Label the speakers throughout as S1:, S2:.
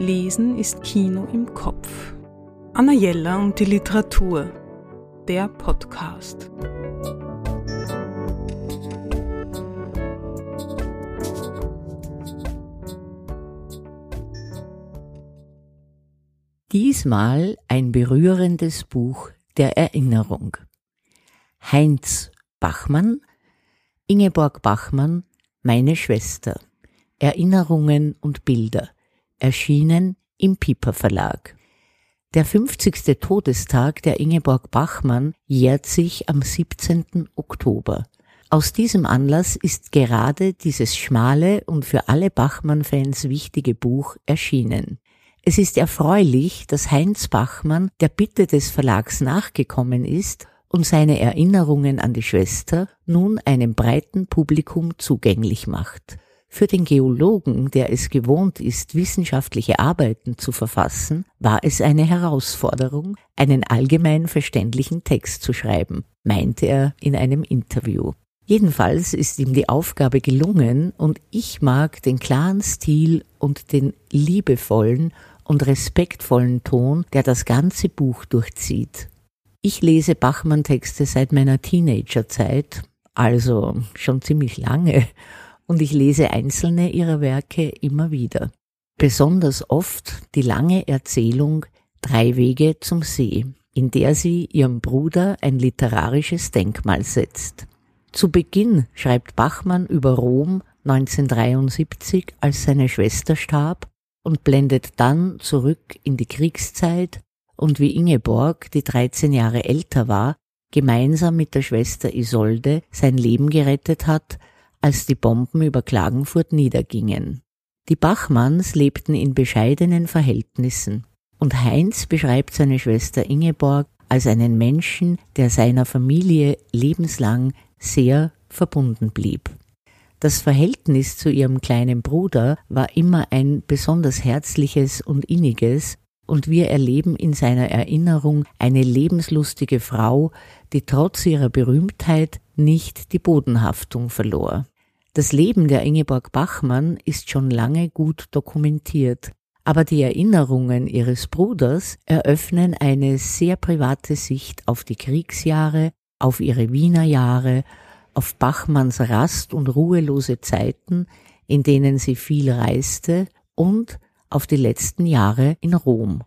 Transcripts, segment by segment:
S1: Lesen ist Kino im Kopf. Anna Jella und die Literatur. Der Podcast.
S2: Diesmal ein berührendes Buch der Erinnerung. Heinz Bachmann, Ingeborg Bachmann, meine Schwester. Erinnerungen und Bilder, erschienen im Piper Verlag. Der 50. Todestag der Ingeborg Bachmann jährt sich am 17. Oktober. Aus diesem Anlass ist gerade dieses schmale und für alle Bachmann-Fans wichtige Buch erschienen. Es ist erfreulich, dass Heinz Bachmann der Bitte des Verlags nachgekommen ist und seine Erinnerungen an die Schwester nun einem breiten Publikum zugänglich macht. Für den Geologen, der es gewohnt ist, wissenschaftliche Arbeiten zu verfassen, war es eine Herausforderung, einen allgemein verständlichen Text zu schreiben, meinte er in einem Interview. Jedenfalls ist ihm die Aufgabe gelungen und ich mag den klaren Stil und den liebevollen und respektvollen Ton, der das ganze Buch durchzieht. Ich lese Bachmann-Texte seit meiner Teenagerzeit, also schon ziemlich lange, und ich lese einzelne ihrer Werke immer wieder. Besonders oft die lange Erzählung Drei Wege zum See, in der sie ihrem Bruder ein literarisches Denkmal setzt. Zu Beginn schreibt Bachmann über Rom 1973, als seine Schwester starb, und blendet dann zurück in die Kriegszeit und wie Ingeborg, die 13 Jahre älter war, gemeinsam mit der Schwester Isolde sein Leben gerettet hat, als die Bomben über Klagenfurt niedergingen. Die Bachmanns lebten in bescheidenen Verhältnissen, und Heinz beschreibt seine Schwester Ingeborg als einen Menschen, der seiner Familie lebenslang sehr verbunden blieb. Das Verhältnis zu ihrem kleinen Bruder war immer ein besonders herzliches und inniges, und wir erleben in seiner Erinnerung eine lebenslustige Frau, die trotz ihrer Berühmtheit nicht die Bodenhaftung verlor. Das Leben der Ingeborg Bachmann ist schon lange gut dokumentiert, aber die Erinnerungen ihres Bruders eröffnen eine sehr private Sicht auf die Kriegsjahre, auf ihre Wiener Jahre, auf Bachmanns rast- und ruhelose Zeiten, in denen sie viel reiste, und auf die letzten Jahre in Rom.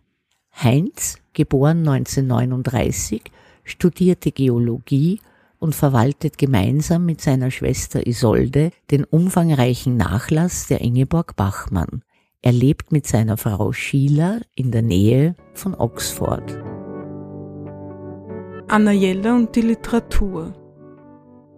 S2: Heinz, geboren 1939, studierte Geologie und verwaltet gemeinsam mit seiner Schwester Isolde den umfangreichen Nachlass der Ingeborg Bachmann. Er lebt mit seiner Frau Sheila in der Nähe von Oxford.
S1: Anna Jella und die Literatur.